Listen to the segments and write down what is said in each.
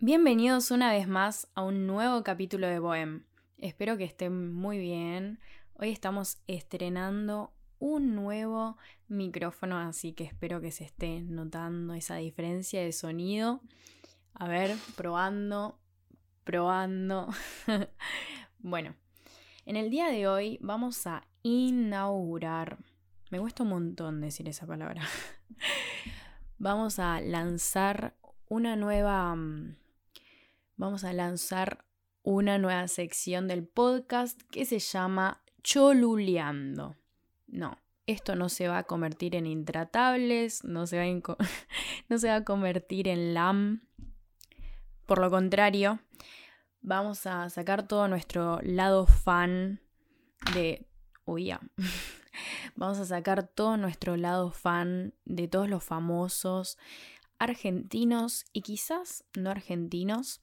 Bienvenidos una vez más a un nuevo capítulo de Bohem. Espero que estén muy bien. Hoy estamos estrenando un nuevo micrófono, así que espero que se esté notando esa diferencia de sonido. A ver, probando, probando. bueno, en el día de hoy vamos a inaugurar. Me cuesta un montón decir esa palabra. vamos a lanzar una nueva mm, vamos a lanzar una nueva sección del podcast que se llama Choluleando. No, esto no se va a convertir en intratables, no se va a, no se va a convertir en LAM. Por lo contrario, vamos a sacar todo nuestro lado fan de... Uy. Vamos a sacar todo nuestro lado fan de todos los famosos argentinos y quizás no argentinos.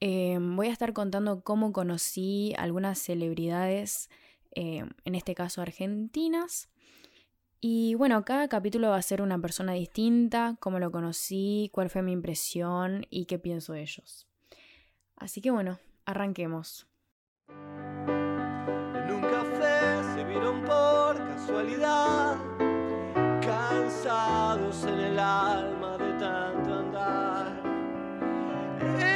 Eh, voy a estar contando cómo conocí algunas celebridades, eh, en este caso argentinas. Y bueno, cada capítulo va a ser una persona distinta, cómo lo conocí, cuál fue mi impresión y qué pienso de ellos. Así que bueno, arranquemos. Se vieron por casualidad, cansados en el alma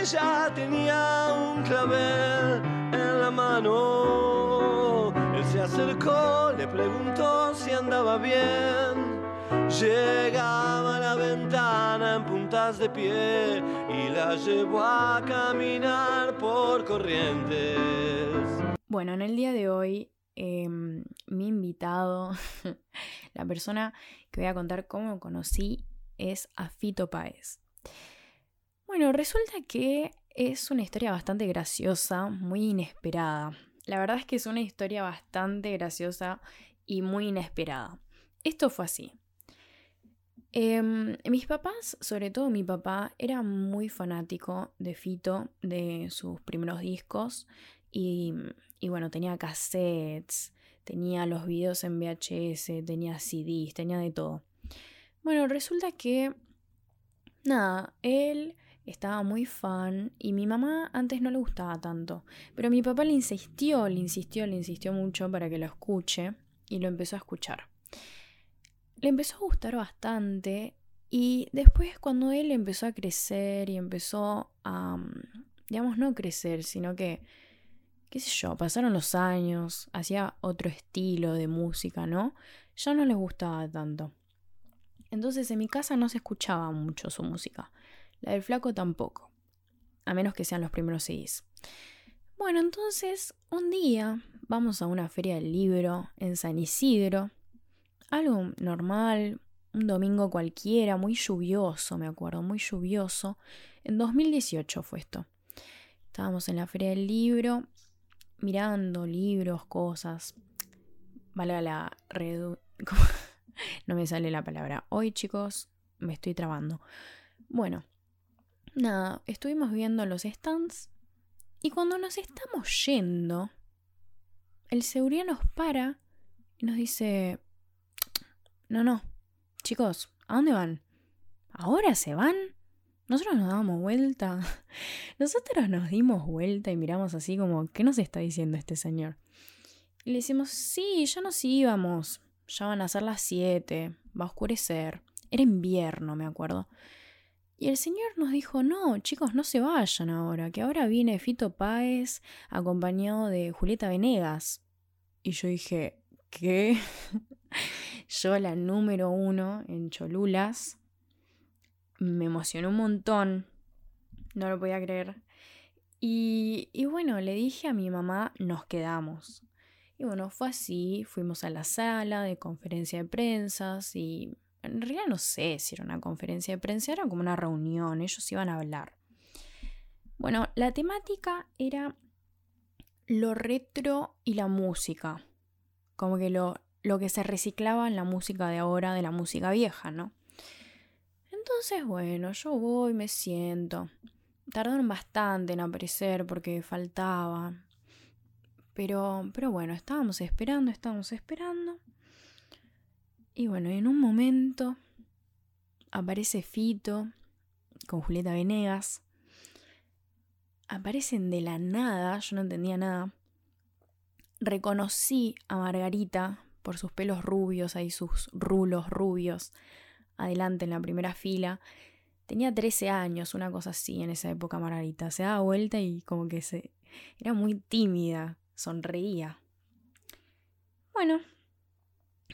Ella tenía un clavel en la mano. Él se acercó, le preguntó si andaba bien. Llegaba a la ventana en puntas de pie y la llevó a caminar por corrientes. Bueno, en el día de hoy, em, mi invitado, la persona que voy a contar cómo conocí, es a Fito Páez. Bueno, resulta que es una historia bastante graciosa, muy inesperada. La verdad es que es una historia bastante graciosa y muy inesperada. Esto fue así. Em, mis papás, sobre todo mi papá, era muy fanático de Fito, de sus primeros discos. Y, y bueno, tenía cassettes, tenía los videos en VHS, tenía CDs, tenía de todo. Bueno, resulta que, nada, él estaba muy fan y mi mamá antes no le gustaba tanto, pero mi papá le insistió, le insistió, le insistió mucho para que lo escuche y lo empezó a escuchar. Le empezó a gustar bastante y después cuando él empezó a crecer y empezó a, digamos, no crecer, sino que, qué sé yo, pasaron los años, hacía otro estilo de música, ¿no? Ya no les gustaba tanto. Entonces en mi casa no se escuchaba mucho su música. La del flaco tampoco. A menos que sean los primeros CDs. Bueno, entonces un día vamos a una feria del libro en San Isidro. Algo normal, un domingo cualquiera, muy lluvioso, me acuerdo, muy lluvioso. En 2018 fue esto. Estábamos en la feria del libro, mirando libros, cosas. Valga la redu... no me sale la palabra. Hoy, chicos, me estoy trabando. Bueno, nada, estuvimos viendo los stands y cuando nos estamos yendo, el seguridad nos para y nos dice, no, no, chicos, ¿a dónde van? ¿Ahora se van? Nosotros nos damos vuelta. Nosotros nos dimos vuelta y miramos así como, ¿qué nos está diciendo este señor? Y le decimos, sí, ya nos íbamos. Ya van a ser las 7, va a oscurecer. Era invierno, me acuerdo. Y el señor nos dijo, no, chicos, no se vayan ahora, que ahora viene Fito Páez acompañado de Julieta Venegas. Y yo dije, ¿qué? yo la número uno en Cholulas. Me emocionó un montón. No lo podía creer. Y, y bueno, le dije a mi mamá, nos quedamos. Y bueno, fue así, fuimos a la sala de conferencia de prensa y en realidad no sé si era una conferencia de prensa, era como una reunión, ellos iban a hablar. Bueno, la temática era lo retro y la música, como que lo, lo que se reciclaba en la música de ahora, de la música vieja, ¿no? Entonces, bueno, yo voy, me siento. Tardaron bastante en aparecer porque faltaba, pero, pero bueno, estábamos esperando, estábamos esperando. Y bueno, en un momento aparece Fito con Julieta Venegas. aparecen de la nada, yo no entendía nada. Reconocí a Margarita por sus pelos rubios, ahí sus rulos rubios, adelante en la primera fila. Tenía 13 años, una cosa así en esa época Margarita. Se daba vuelta y como que se... Era muy tímida, sonreía. Bueno,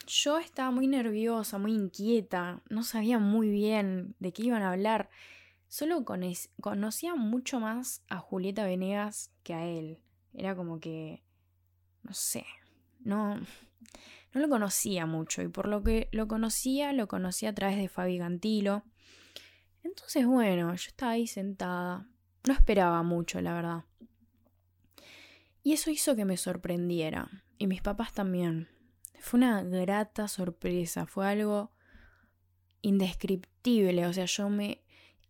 yo estaba muy nerviosa, muy inquieta, no sabía muy bien de qué iban a hablar. Solo conocía mucho más a Julieta Venegas que a él. Era como que... no sé, no... No lo conocía mucho y por lo que lo conocía, lo conocía a través de Fabi Gantilo. Entonces, bueno, yo estaba ahí sentada. No esperaba mucho, la verdad. Y eso hizo que me sorprendiera. Y mis papás también. Fue una grata sorpresa. Fue algo indescriptible. O sea, yo me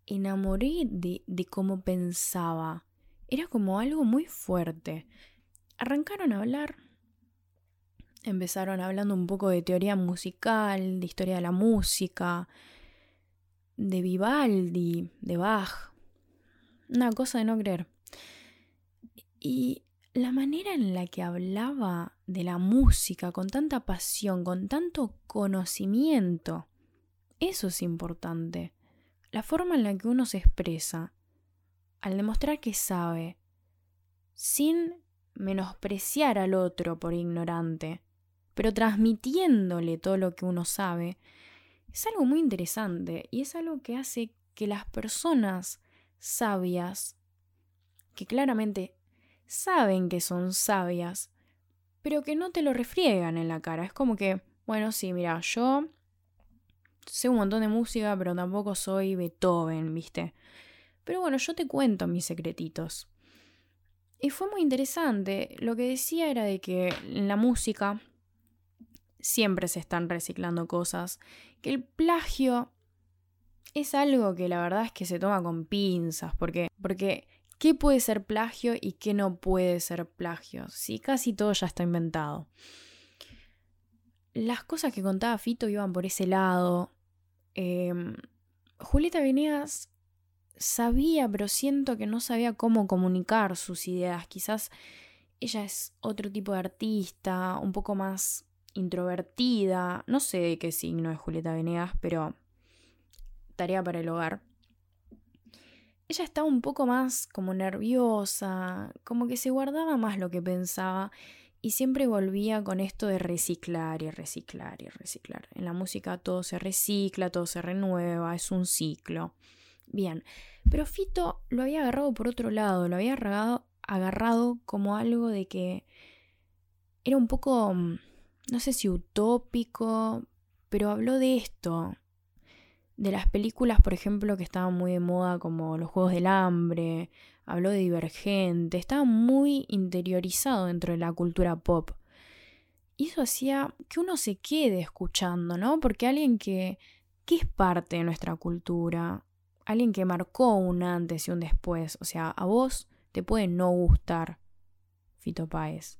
enamoré de, de cómo pensaba. Era como algo muy fuerte. Arrancaron a hablar Empezaron hablando un poco de teoría musical, de historia de la música, de Vivaldi, de Bach. Una cosa de no creer. Y la manera en la que hablaba de la música con tanta pasión, con tanto conocimiento, eso es importante. La forma en la que uno se expresa, al demostrar que sabe, sin menospreciar al otro por ignorante, pero transmitiéndole todo lo que uno sabe, es algo muy interesante y es algo que hace que las personas sabias, que claramente saben que son sabias, pero que no te lo refriegan en la cara. Es como que, bueno, sí, mira, yo sé un montón de música, pero tampoco soy Beethoven, ¿viste? Pero bueno, yo te cuento mis secretitos. Y fue muy interesante. Lo que decía era de que en la música siempre se están reciclando cosas, que el plagio es algo que la verdad es que se toma con pinzas, porque, porque ¿qué puede ser plagio y qué no puede ser plagio? Si casi todo ya está inventado. Las cosas que contaba Fito iban por ese lado. Em, Julieta Venegas sabía, pero siento que no sabía cómo comunicar sus ideas. Quizás ella es otro tipo de artista, un poco más introvertida, no sé qué signo es Julieta Venegas, pero tarea para el hogar. Ella estaba un poco más como nerviosa, como que se guardaba más lo que pensaba y siempre volvía con esto de reciclar y reciclar y reciclar. En la música todo se recicla, todo se renueva, es un ciclo. Bien, pero Fito lo había agarrado por otro lado, lo había agarrado, agarrado como algo de que era un poco mm, no sé si utópico, pero habló de esto, de las películas, por ejemplo, que estaban muy de moda, como Los Juegos del Hambre, habló de Divergente, estaba muy interiorizado dentro de la cultura pop. Y eso hacía que uno se quede escuchando, ¿no? Porque alguien que, que es parte de nuestra cultura, alguien que marcó un antes y un después, o sea, a vos te puede no gustar Fito Páez,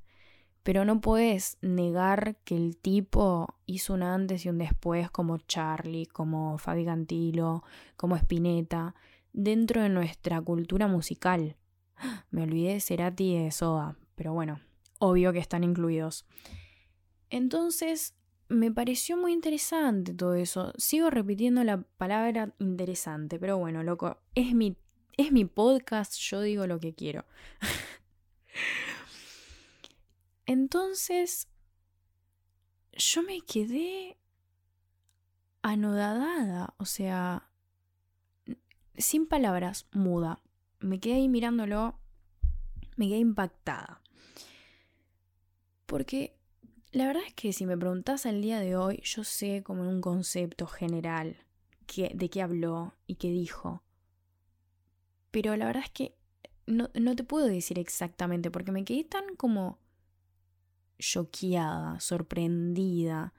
pero no puedes negar que el tipo hizo un antes y un después como Charlie, como Fabi Cantilo, como Spinetta, dentro de nuestra cultura musical. Me olvidé de Cerati y de Soda, pero bueno, obvio que están incluidos. Entonces, me pareció muy interesante todo eso. Sigo repitiendo la palabra interesante, pero bueno, loco, es mi, es mi podcast, yo digo lo que quiero. Entonces, yo me quedé anodadada, o sea, sin palabras, muda. Me quedé ahí mirándolo, me quedé impactada. Porque la verdad es que si me preguntas al día de hoy, yo sé como en un concepto general de qué habló y qué dijo. Pero la verdad es que no, no te puedo decir exactamente porque me quedé tan como choqueada, sorprendida.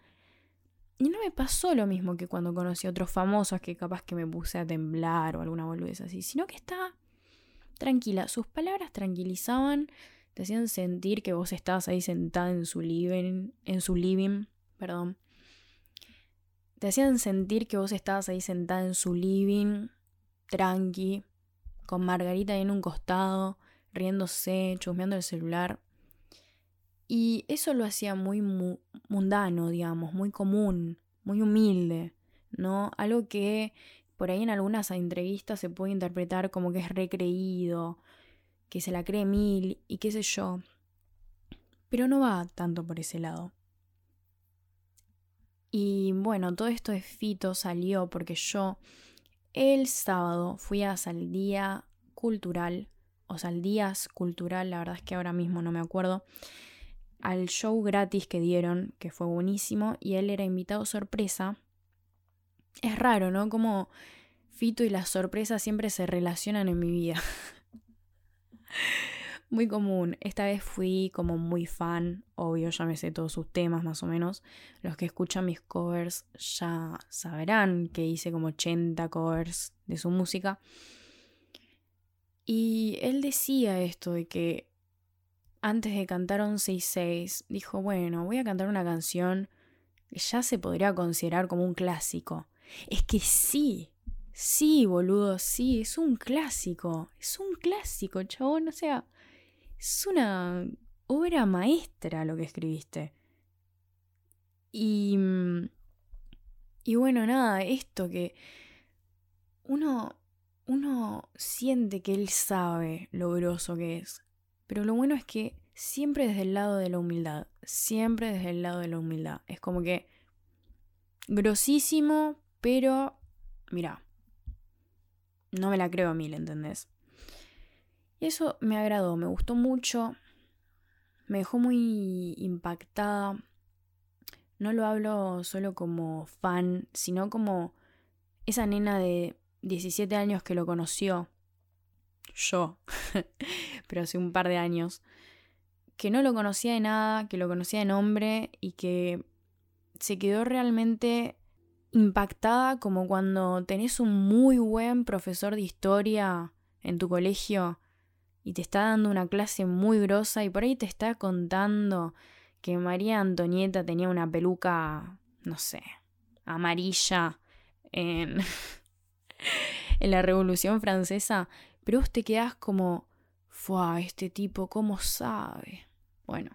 Y no me pasó lo mismo que cuando conocí a otros famosos que capaz que me puse a temblar o alguna boludez así, sino que estaba tranquila. Sus palabras tranquilizaban, te hacían sentir que vos estabas ahí sentada en su living, en su living, perdón. Te hacían sentir que vos estabas ahí sentada en su living, tranqui, con Margarita ahí en un costado, riéndose, chusmeando el celular. Y eso lo hacía muy mundano, digamos, muy común, muy humilde, ¿no? Algo que por ahí en algunas entrevistas se puede interpretar como que es recreído, que se la cree mil y qué sé yo. Pero no va tanto por ese lado. Y bueno, todo esto de Fito salió porque yo el sábado fui a Saldía Cultural, o Saldías Cultural, la verdad es que ahora mismo no me acuerdo, al show gratis que dieron, que fue buenísimo, y él era invitado sorpresa. Es raro, ¿no? Como Fito y las sorpresas siempre se relacionan en mi vida. muy común. Esta vez fui como muy fan, obvio, ya me sé todos sus temas más o menos. Los que escuchan mis covers ya sabrán que hice como 80 covers de su música. Y él decía esto de que antes de cantar 11 y 6, dijo, bueno, voy a cantar una canción que ya se podría considerar como un clásico. Es que sí, sí, boludo, sí, es un clásico, es un clásico, chabón, o sea, es una obra maestra lo que escribiste. Y. Y bueno, nada, esto que. Uno. Uno siente que él sabe lo groso que es. Pero lo bueno es que siempre desde el lado de la humildad. Siempre desde el lado de la humildad. Es como que. Grosísimo, pero. Mira. No me la creo a mil, ¿entendés? Y eso me agradó, me gustó mucho, me dejó muy impactada. No lo hablo solo como fan, sino como esa nena de 17 años que lo conoció, yo, pero hace un par de años, que no lo conocía de nada, que lo conocía de nombre y que se quedó realmente impactada como cuando tenés un muy buen profesor de historia en tu colegio y te está dando una clase muy grosa y por ahí te está contando que María Antonieta tenía una peluca, no sé, amarilla en, en la Revolución Francesa, pero vos te quedás como, ¡fua! Este tipo, ¿cómo sabe? Bueno,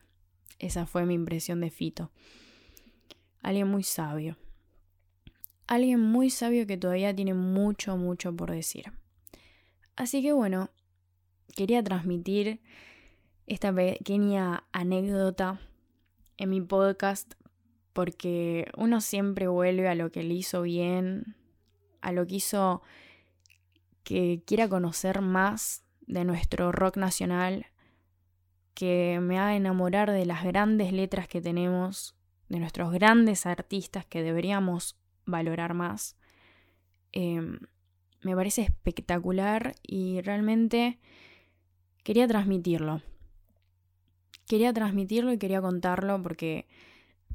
esa fue mi impresión de Fito. Alguien muy sabio. Alguien muy sabio que todavía tiene mucho, mucho por decir. Así que bueno, quería transmitir esta pequeña anécdota en mi podcast porque uno siempre vuelve a lo que le hizo bien, a lo que hizo que quiera conocer más de nuestro rock nacional, que me haga enamorar de las grandes letras que tenemos, de nuestros grandes artistas que deberíamos valorar más. Em, me parece espectacular y realmente quería transmitirlo. Quería transmitirlo y quería contarlo porque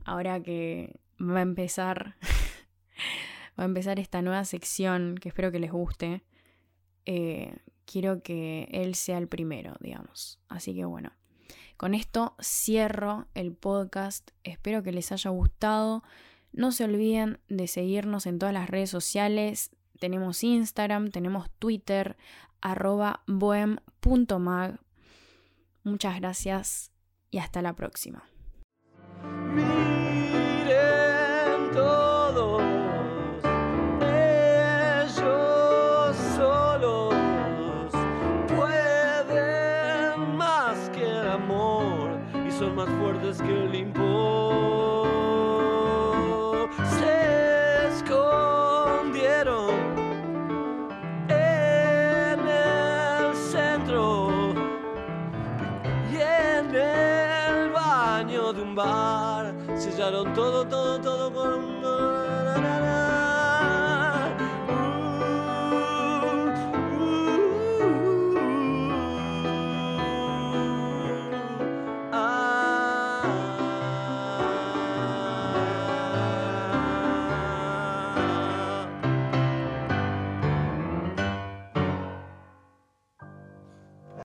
ahora que va a empezar, va a empezar esta nueva sección que espero que les guste, eh, quiero que él sea el primero, digamos. Así que bueno, con esto cierro el podcast. Espero que les haya gustado. No se olviden de seguirnos en todas las redes sociales. Tenemos Instagram, tenemos Twitter, arroba bohem.mag. Muchas gracias y hasta la próxima. Sellaron todo, todo, todo con